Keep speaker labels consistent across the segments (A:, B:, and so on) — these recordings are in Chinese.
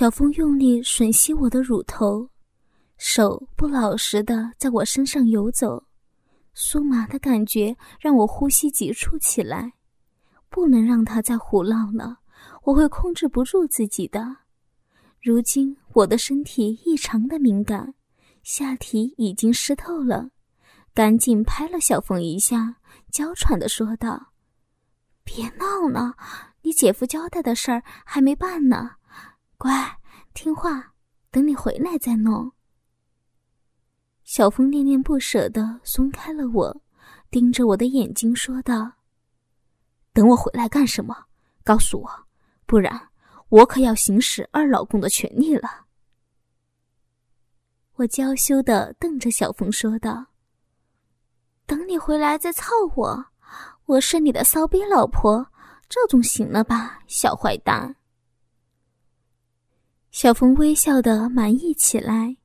A: 小峰用力吮吸我的乳头，手不老实的在我身上游走，酥麻的感觉让我呼吸急促起来。不能让他再胡闹了，我会控制不住自己的。如今我的身体异常的敏感，下体已经湿透了，赶紧拍了小凤一下，娇喘的说道：“别闹了，你姐夫交代的事儿还没办呢，乖，听话，等你回来再弄。”小峰恋恋不舍的松开了我，盯着我的眼睛说道。等我回来干什么？告诉我，不然我可要行使二老公的权利了。我娇羞的瞪着小峰说道：“等你回来再操我，我是你的骚逼老婆，这总行了吧，小坏蛋。”小峰微笑的满意起来，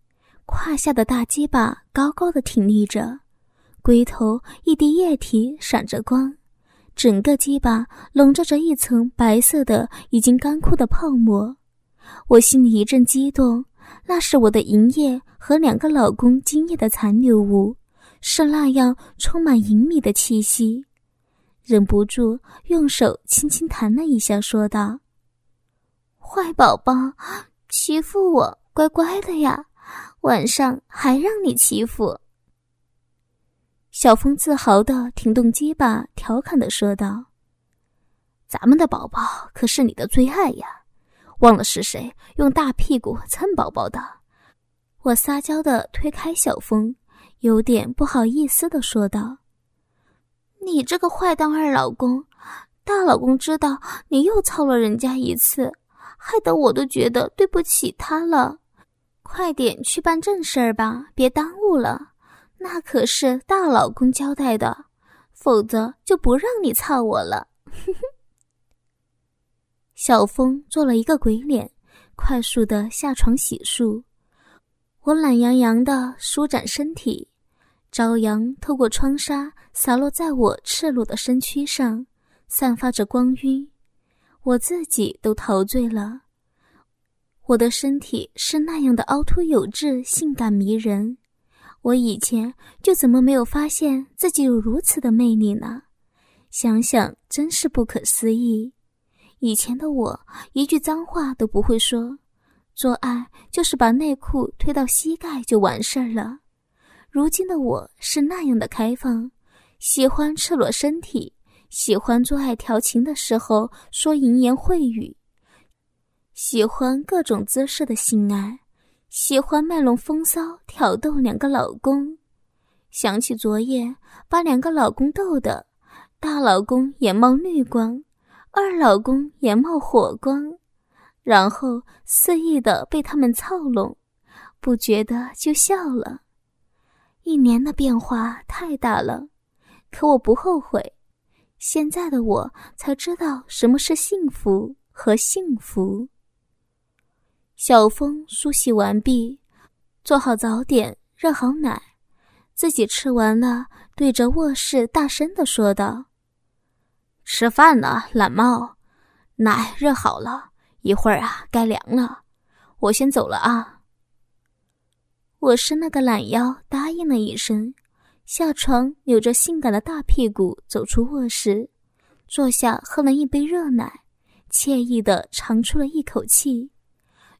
A: 胯下的大鸡巴高高的挺立着，龟头一滴液体闪着光。整个鸡巴笼罩着一层白色的、已经干枯的泡沫，我心里一阵激动，那是我的银液和两个老公精液的残留物，是那样充满隐秘的气息，忍不住用手轻轻弹了一下，说道：“坏宝宝，欺负我，乖乖的呀，晚上还让你欺负。”小峰自豪的挺动鸡巴，调侃的说道：“咱们的宝宝可是你的最爱呀，忘了是谁用大屁股蹭宝宝的？”我撒娇的推开小峰，有点不好意思的说道：“你这个坏蛋二老公，大老公知道你又操了人家一次，害得我都觉得对不起他了。快点去办正事儿吧，别耽误了。”那可是大老公交代的，否则就不让你操我了。小峰做了一个鬼脸，快速的下床洗漱。我懒洋洋的舒展身体，朝阳透过窗纱洒落在我赤裸的身躯上，散发着光晕，我自己都陶醉了。我的身体是那样的凹凸有致，性感迷人。我以前就怎么没有发现自己有如此的魅力呢？想想真是不可思议。以前的我一句脏话都不会说，做爱就是把内裤推到膝盖就完事儿了。如今的我是那样的开放，喜欢赤裸身体，喜欢做爱调情的时候说淫言秽语，喜欢各种姿势的性爱。喜欢卖弄风骚，挑逗两个老公。想起昨夜把两个老公逗的，大老公眼冒绿光，二老公眼冒火光，然后肆意的被他们操弄，不觉得就笑了。一年的变化太大了，可我不后悔。现在的我才知道什么是幸福和幸福。小峰梳洗完毕，做好早点，热好奶，自己吃完了，对着卧室大声的说道：“吃饭了，懒猫，奶热好了，一会儿啊该凉了，我先走了啊。”我是那个懒腰，答应了一声，下床，扭着性感的大屁股走出卧室，坐下喝了一杯热奶，惬意的长出了一口气。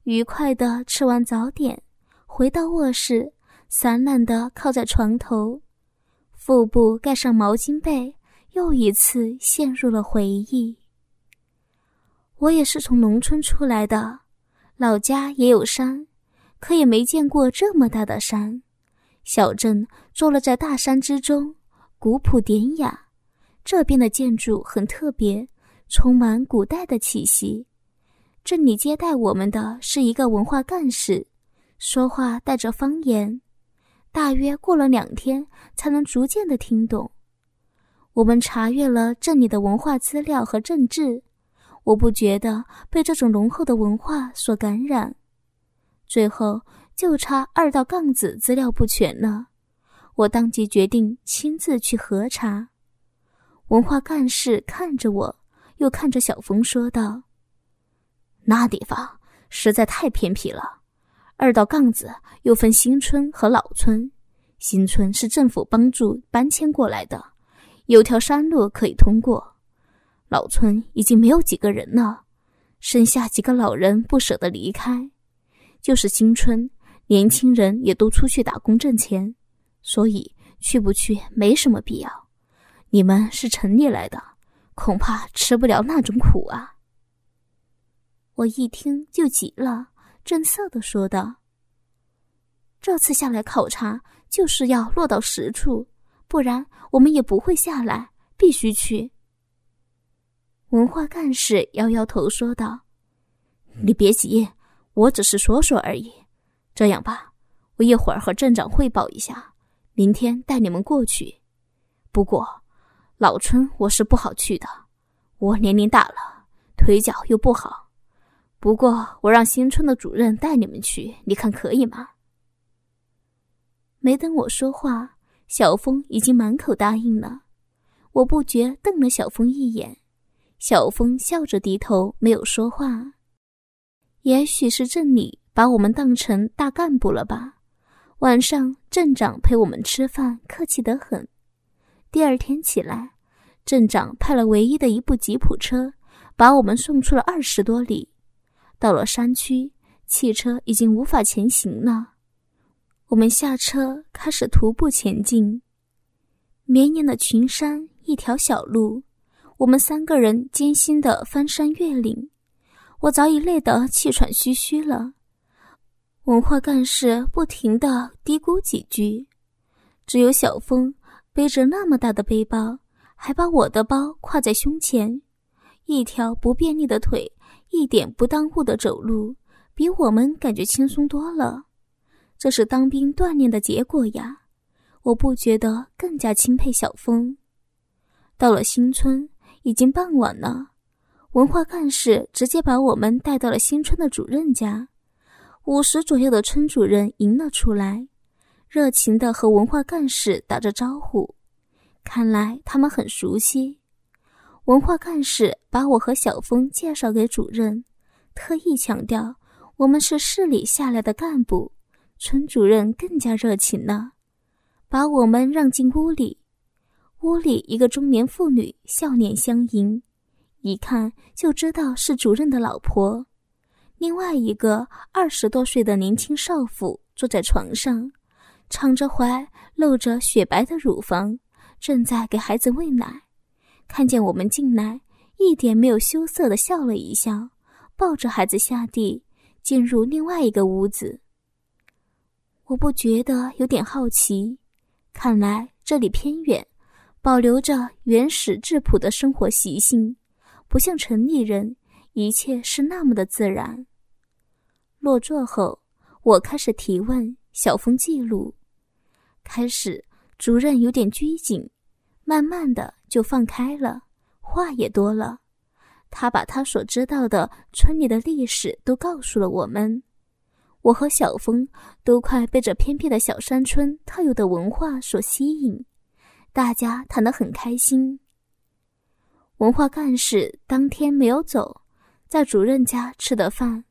A: 愉快的吃完早点，回到卧室，散懒的靠在床头，腹部盖上毛巾被，又一次陷入了回忆。我也是从农村出来的，老家也有山，可也没见过这么大的山。小镇坐落在大山之中，古朴典雅。这边的建筑很特别，充满古代的气息。这里接待我们的是一个文化干事，说话带着方言，大约过了两天才能逐渐的听懂。我们查阅了这里的文化资料和政治，我不觉得被这种浓厚的文化所感染。最后就差二道杠子资料不全了，我当即决定亲自去核查。文化干事看着我，又看着小峰，说道。那地方实在太偏僻了。二道杠子又分新村和老村，新村是政府帮助搬迁过来的，有条山路可以通过。老村已经没有几个人了，剩下几个老人不舍得离开。就是新村，年轻人也都出去打工挣钱，所以去不去没什么必要。你们是城里来的，恐怕吃不了那种苦啊。我一听就急了，正色的说道：“这次下来考察，就是要落到实处，不然我们也不会下来，必须去。”文化干事摇摇头说道：“你别急，我只是说说而已。这样吧，我一会儿和镇长汇报一下，明天带你们过去。不过，老村我是不好去的，我年龄大了，腿脚又不好。”不过，我让新村的主任带你们去，你看可以吗？没等我说话，小峰已经满口答应了。我不觉瞪了小峰一眼，小峰笑着低头，没有说话。也许是镇里把我们当成大干部了吧？晚上镇长陪我们吃饭，客气得很。第二天起来，镇长派了唯一的一部吉普车，把我们送出了二十多里。到了山区，汽车已经无法前行了。我们下车，开始徒步前进。绵延的群山，一条小路，我们三个人艰辛的翻山越岭。我早已累得气喘吁吁了。文化干事不停的嘀咕几句，只有小峰背着那么大的背包，还把我的包挎在胸前，一条不便利的腿。一点不耽误的走路，比我们感觉轻松多了。这是当兵锻炼的结果呀！我不觉得更加钦佩小峰。到了新村，已经傍晚了。文化干事直接把我们带到了新村的主任家。五十左右的村主任迎了出来，热情地和文化干事打着招呼。看来他们很熟悉。文化干事把我和小峰介绍给主任，特意强调我们是市里下来的干部。村主任更加热情了，把我们让进屋里。屋里一个中年妇女笑脸相迎，一看就知道是主任的老婆。另外一个二十多岁的年轻少妇坐在床上，敞着怀，露着雪白的乳房，正在给孩子喂奶。看见我们进来，一点没有羞涩的笑了一笑，抱着孩子下地，进入另外一个屋子。我不觉得有点好奇，看来这里偏远，保留着原始质朴的生活习性，不像城里人，一切是那么的自然。落座后，我开始提问，小峰记录。开始，主任有点拘谨。慢慢的就放开了，话也多了。他把他所知道的村里的历史都告诉了我们。我和小峰都快被这偏僻的小山村特有的文化所吸引，大家谈得很开心。文化干事当天没有走，在主任家吃的饭，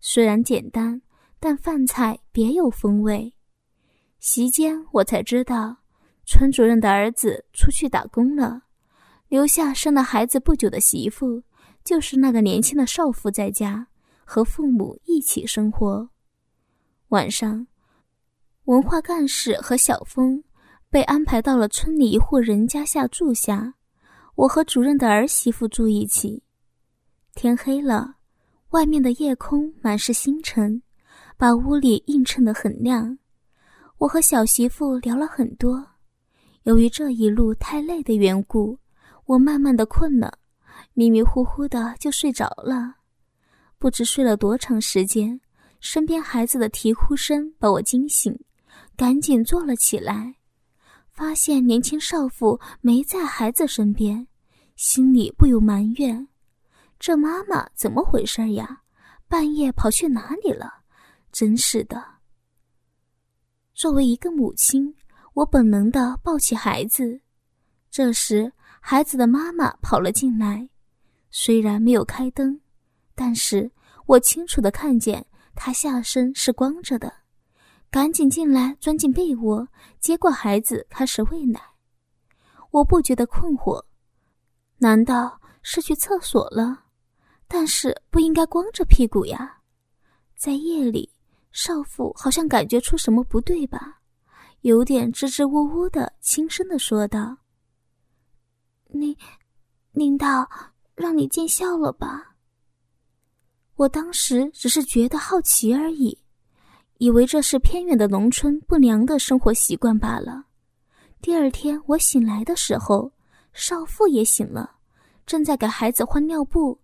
A: 虽然简单，但饭菜别有风味。席间我才知道。村主任的儿子出去打工了，留下生了孩子不久的媳妇，就是那个年轻的少妇在家和父母一起生活。晚上，文化干事和小峰被安排到了村里一户人家下住下，我和主任的儿媳妇住一起。天黑了，外面的夜空满是星辰，把屋里映衬得很亮。我和小媳妇聊了很多。由于这一路太累的缘故，我慢慢的困了，迷迷糊糊的就睡着了。不知睡了多长时间，身边孩子的啼哭声把我惊醒，赶紧坐了起来，发现年轻少妇没在孩子身边，心里不由埋怨：这妈妈怎么回事呀？半夜跑去哪里了？真是的。作为一个母亲。我本能的抱起孩子，这时孩子的妈妈跑了进来，虽然没有开灯，但是我清楚的看见他下身是光着的，赶紧进来钻进被窝，接过孩子开始喂奶。我不觉得困惑，难道是去厕所了？但是不应该光着屁股呀。在夜里，少妇好像感觉出什么不对吧，有点支支吾吾的，轻声的说道：“你，领导让你见笑了吧？”我当时只是觉得好奇而已，以为这是偏远的农村不良的生活习惯罢了。第二天我醒来的时候，少妇也醒了，正在给孩子换尿布。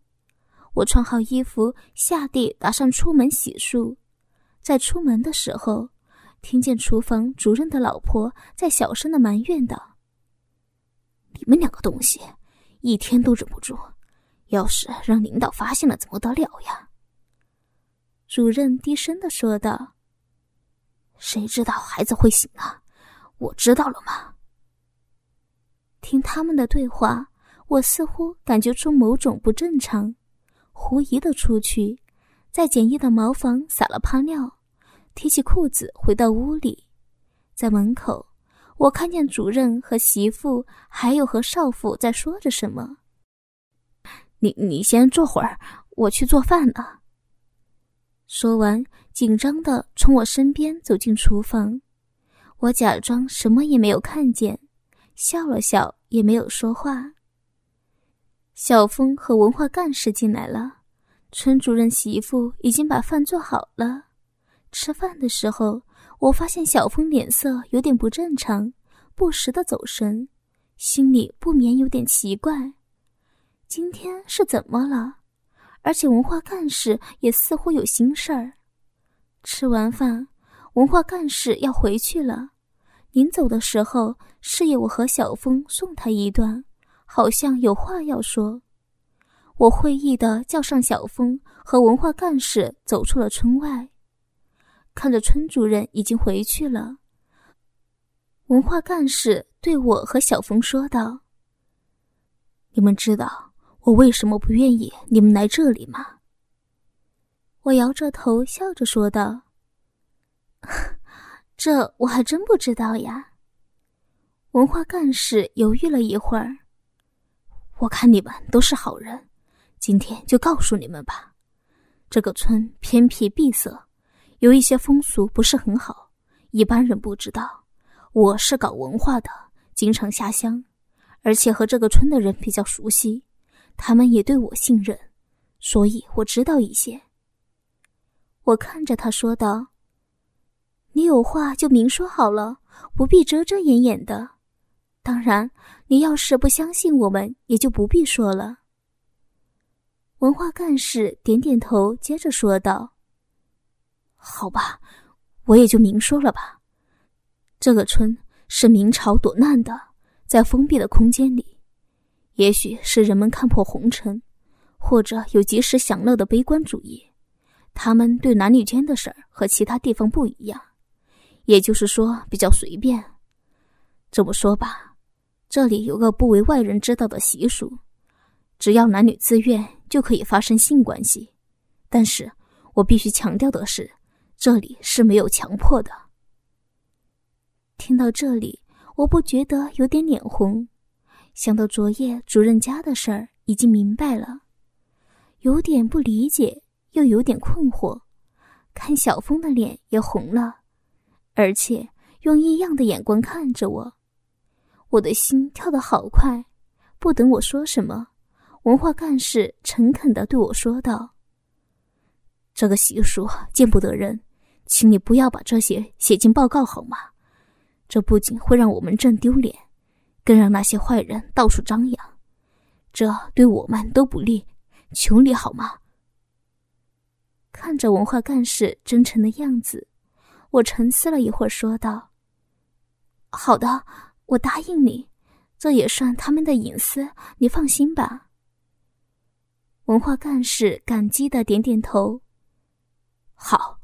A: 我穿好衣服，下地打算出门洗漱。在出门的时候，听见厨房主任的老婆在小声的埋怨道：“你们两个东西，一天都忍不住。”要是让领导发现了，怎么得了呀？主任低声的说道：“谁知道孩子会醒啊？我知道了吗？”听他们的对话，我似乎感觉出某种不正常，狐疑的出去，在简易的茅房撒了泡尿，提起裤子回到屋里，在门口，我看见主任和媳妇还有和少妇在说着什么。你你先坐会儿，我去做饭了。说完，紧张的从我身边走进厨房。我假装什么也没有看见，笑了笑，也没有说话。小峰和文化干事进来了，村主任媳妇已经把饭做好了。吃饭的时候，我发现小峰脸色有点不正常，不时的走神，心里不免有点奇怪。今天是怎么了？而且文化干事也似乎有心事儿。吃完饭，文化干事要回去了。临走的时候，示意我和小峰送他一段，好像有话要说。我会意的叫上小峰和文化干事走出了村外，看着村主任已经回去了。文化干事对我和小峰说道：“你们知道。”我为什么不愿意你们来这里吗？我摇着头笑着说道：“这我还真不知道呀。”文化干事犹豫了一会儿，我看你们都是好人，今天就告诉你们吧。这个村偏僻闭塞，有一些风俗不是很好，一般人不知道。我是搞文化的，经常下乡，而且和这个村的人比较熟悉。他们也对我信任，所以我知道一些。我看着他说道：“你有话就明说好了，不必遮遮掩掩的。当然，你要是不相信我们，也就不必说了。”文化干事点点头，接着说道：“好吧，我也就明说了吧。这个村是明朝躲难的，在封闭的空间里。”也许是人们看破红尘，或者有及时享乐的悲观主义，他们对男女间的事儿和其他地方不一样，也就是说比较随便。这么说吧，这里有个不为外人知道的习俗，只要男女自愿就可以发生性关系。但是我必须强调的是，这里是没有强迫的。听到这里，我不觉得有点脸红。想到昨夜主任家的事儿，已经明白了，有点不理解，又有点困惑。看小峰的脸也红了，而且用异样的眼光看着我，我的心跳得好快。不等我说什么，文化干事诚恳地对我说道：“这个习俗见不得人，请你不要把这些写进报告好吗？这不仅会让我们镇丢脸。”更让那些坏人到处张扬，这对我们都不利，求你好吗？看着文化干事真诚的样子，我沉思了一会儿，说道：“好的，我答应你，这也算他们的隐私，你放心吧。”文化干事感激的点点头：“好，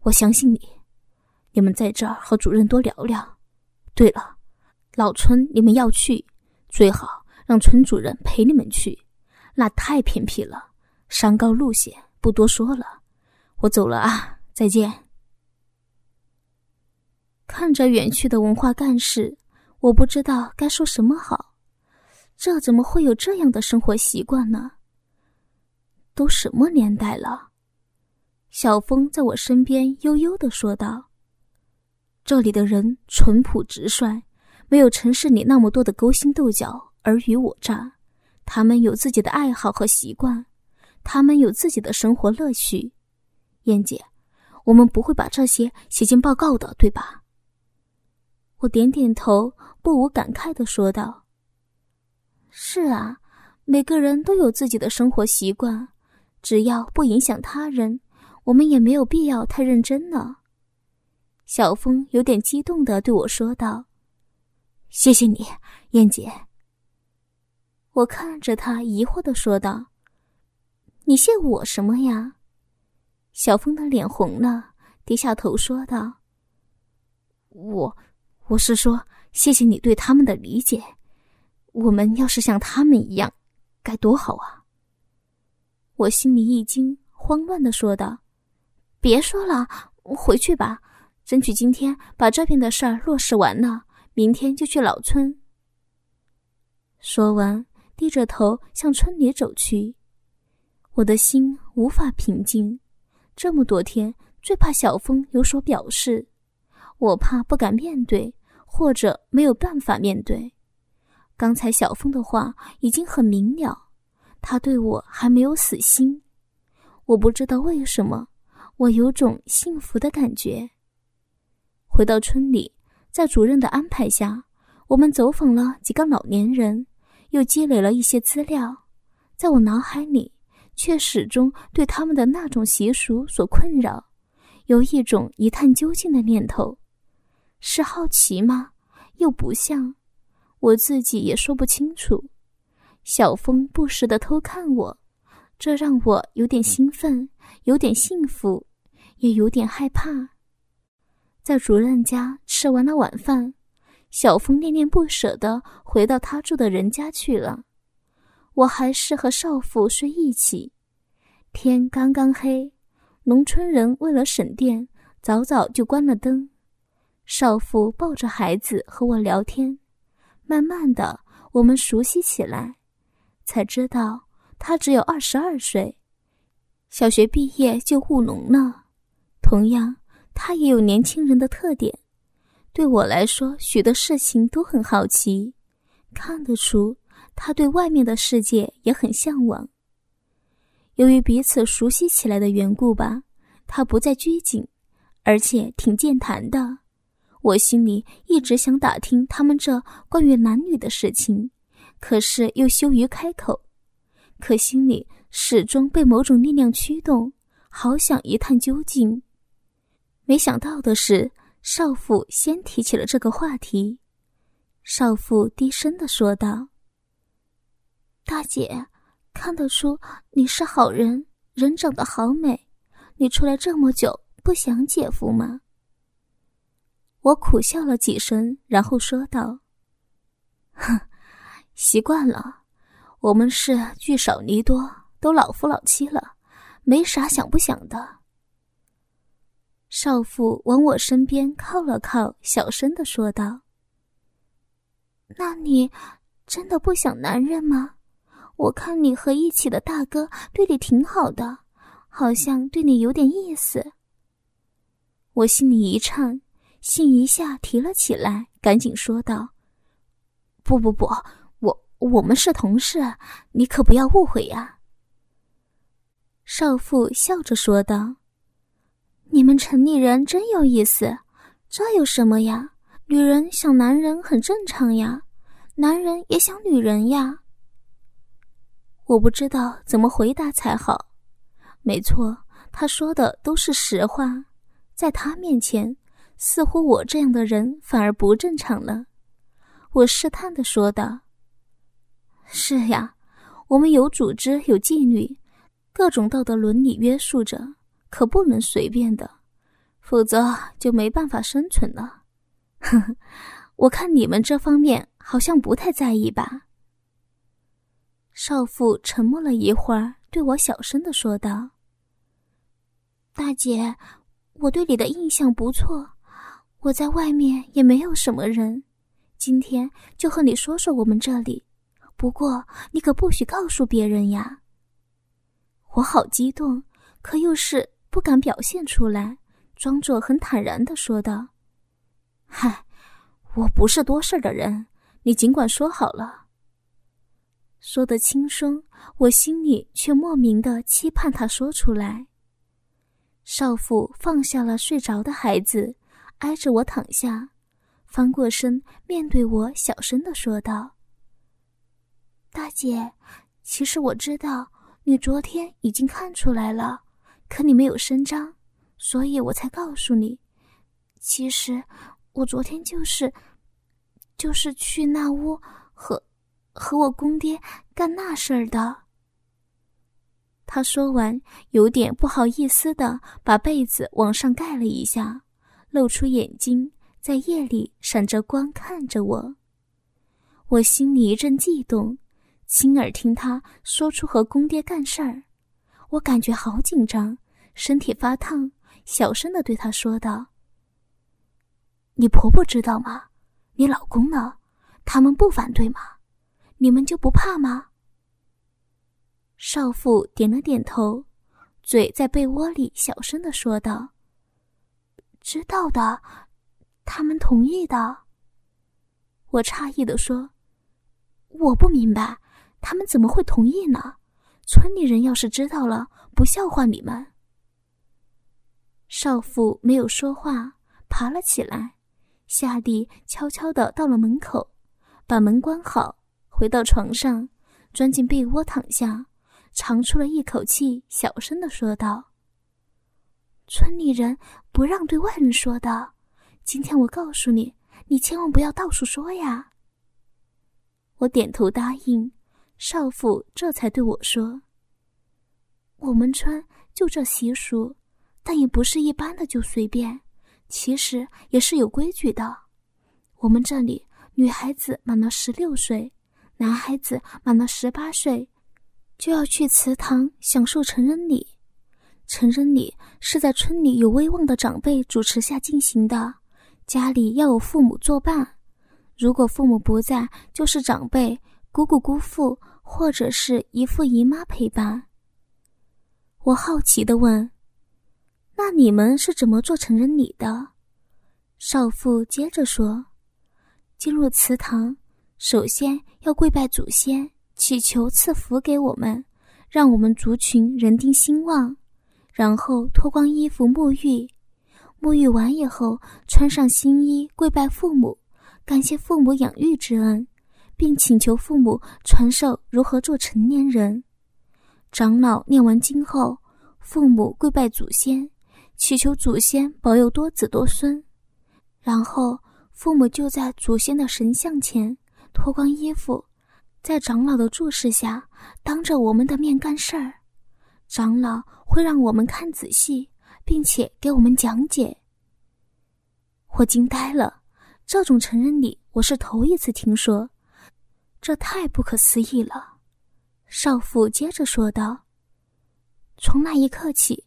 A: 我相信你。你们在这儿和主任多聊聊。对了。”老村你们要去，最好让村主任陪你们去。那太偏僻了，山高路险，不多说了，我走了啊，再见。看着远去的文化干事，我不知道该说什么好。这怎么会有这样的生活习惯呢？都什么年代了？小峰在我身边悠悠的说道：“这里的人淳朴直率，没有城市里那么多的勾心斗角、尔虞我诈。他们有自己的爱好和习惯，他们有自己的生活乐趣。燕姐，我们不会把这些写进报告的，对吧？”我点点头，不无感慨的说道：“是啊，每个人都有自己的生活习惯，只要不影响他人，我们也没有必要太认真呢。”小峰有点激动的对我说道：“谢谢你，燕姐。”我看着他，疑惑的说道：“你谢我什么呀？”小峰的脸红了，低下头说道：“我。”我是说，谢谢你对他们的理解。我们要是像他们一样，该多好啊！我心里一惊，慌乱的说道：“别说了，回去吧，争取今天把这边的事儿落实完了，明天就去老村。”说完，低着头向村里走去。我的心无法平静，这么多天，最怕小峰有所表示，我怕不敢面对。或者没有办法面对，刚才小峰的话已经很明了，他对我还没有死心。我不知道为什么，我有种幸福的感觉。回到村里，在主任的安排下，我们走访了几个老年人，又积累了一些资料。在我脑海里，却始终对他们的那种习俗所困扰，有一种一探究竟的念头。是好奇吗？又不像，我自己也说不清楚。小峰不时的偷看我，这让我有点兴奋，有点幸福，也有点害怕。在主任家吃完了晚饭，小峰恋恋不舍的回到他住的人家去了。我还是和少妇睡一起。天刚刚黑，农村人为了省电，早早就关了灯。少妇抱着孩子和我聊天，慢慢的，我们熟悉起来，才知道她只有二十二岁，小学毕业就务农了。同样，他也有年轻人的特点。对我来说，许多事情都很好奇，看得出他对外面的世界也很向往。由于彼此熟悉起来的缘故吧，他不再拘谨，而且挺健谈的。我心里一直想打听他们这关于男女的事情，可是又羞于开口，可心里始终被某种力量驱动，好想一探究竟。没想到的是，少妇先提起了这个话题。少妇低声的说道：“大姐，看得出你是好人，人长得好美，你出来这么久，不想姐夫吗？”我苦笑了几声，然后说道：“哼，习惯了。我们是聚少离多，都老夫老妻了，没啥想不想的。”少妇往我身边靠了靠，小声的说道：“那你真的不想男人吗？我看你和一起的大哥对你挺好的，好像对你有点意思。”我心里一颤。心一下提了起来，赶紧说道：“不不不，我我们是同事，你可不要误会呀。”少妇笑着说道：“你们城里人真有意思，这有什么呀？女人想男人很正常呀，男人也想女人呀。”我不知道怎么回答才好。没错，他说的都是实话，在他面前。似乎我这样的人反而不正常了，我试探的说道：“是呀，我们有组织，有纪律，各种道德伦理约束着，可不能随便的，否则就没办法生存了。”呵呵，我看你们这方面好像不太在意吧？少妇沉默了一会儿，对我小声的说道：“大姐，我对你的印象不错，我在外面也没有什么人，今天就和你说说我们这里。不过你可不许告诉别人呀。”我好激动，可又是不敢表现出来，装作很坦然的说道：“嗨，我不是多事的人，你尽管说好了。”说得轻松，我心里却莫名的期盼他说出来。少妇放下了睡着的孩子，挨着我躺下，翻过身面对我，小声的说道：“大姐，其实我知道你昨天已经看出来了，可你没有声张，所以我才告诉你。其实我昨天就是，就是去那屋和。”和我公爹干那事儿的。他说完，有点不好意思的把被子往上盖了一下，露出眼睛，在夜里闪着光看着我。我心里一阵悸动，亲耳听他说出和公爹干事儿，我感觉好紧张，身体发烫，小声的对他说道：“你婆婆知道吗？你老公呢？他们不反对吗？”你们就不怕吗？少妇点了点头，嘴在被窝里小声的说道：“知道的，他们同意的。”我诧异的说：“我不明白，他们怎么会同意呢？村里人要是知道了，不笑话你们。”少妇没有说话，爬了起来，下地悄悄的到了门口，把门关好。回到床上，钻进被窝躺下，长出了一口气，小声的说道：“村里人不让对外人说的，今天我告诉你，你千万不要到处说呀。”我点头答应，少妇这才对我说：“我们村就这习俗，但也不是一般的就随便，其实也是有规矩的。我们这里女孩子满了十六岁。”男孩子满了十八岁，就要去祠堂享受成人礼。成人礼是在村里有威望的长辈主持下进行的，家里要有父母作伴。如果父母不在，就是长辈、姑姑、姑父或者是姨父姨妈陪伴。我好奇的问：“那你们是怎么做成人礼的？”少妇接着说：“进入祠堂。”首先要跪拜祖先，祈求赐福给我们，让我们族群人丁兴旺。然后脱光衣服沐浴，沐浴完以后穿上新衣，跪拜父母，感谢父母养育之恩，并请求父母传授如何做成年人。长老念完经后，父母跪拜祖先，祈求祖先保佑多子多孙。然后父母就在祖先的神像前。脱光衣服，在长老的注视下，当着我们的面干事儿。长老会让我们看仔细，并且给我们讲解。我惊呆了，这种成人礼我是头一次听说，这太不可思议了。少妇接着说道：“从那一刻起，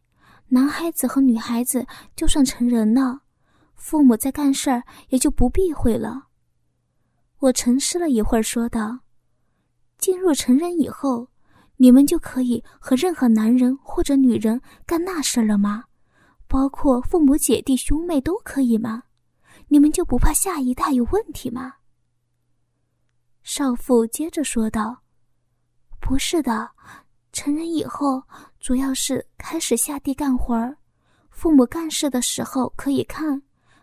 A: 男孩子和女孩子就算成人了，父母在干事儿也就不避讳了。”我沉思了一会儿，说道：“进入成人以后，你们就可以和任何男人或者女人干那事儿了吗？包括父母、姐弟、兄妹都可以吗？你们就不怕下一代有问题吗？”少妇接着说道：“不是的，成人以后主要是开始下地干活儿，父母干事的时候可以看，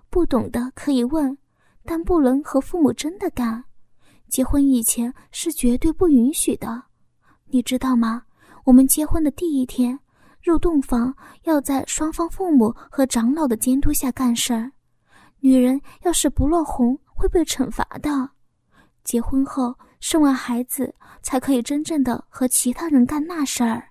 A: 不懂的可以问。”但不能和父母真的干，结婚以前是绝对不允许的，你知道吗？我们结婚的第一天，入洞房要在双方父母和长老的监督下干事儿，女人要是不落红会被惩罚的。结婚后生完孩子才可以真正的和其他人干那事儿。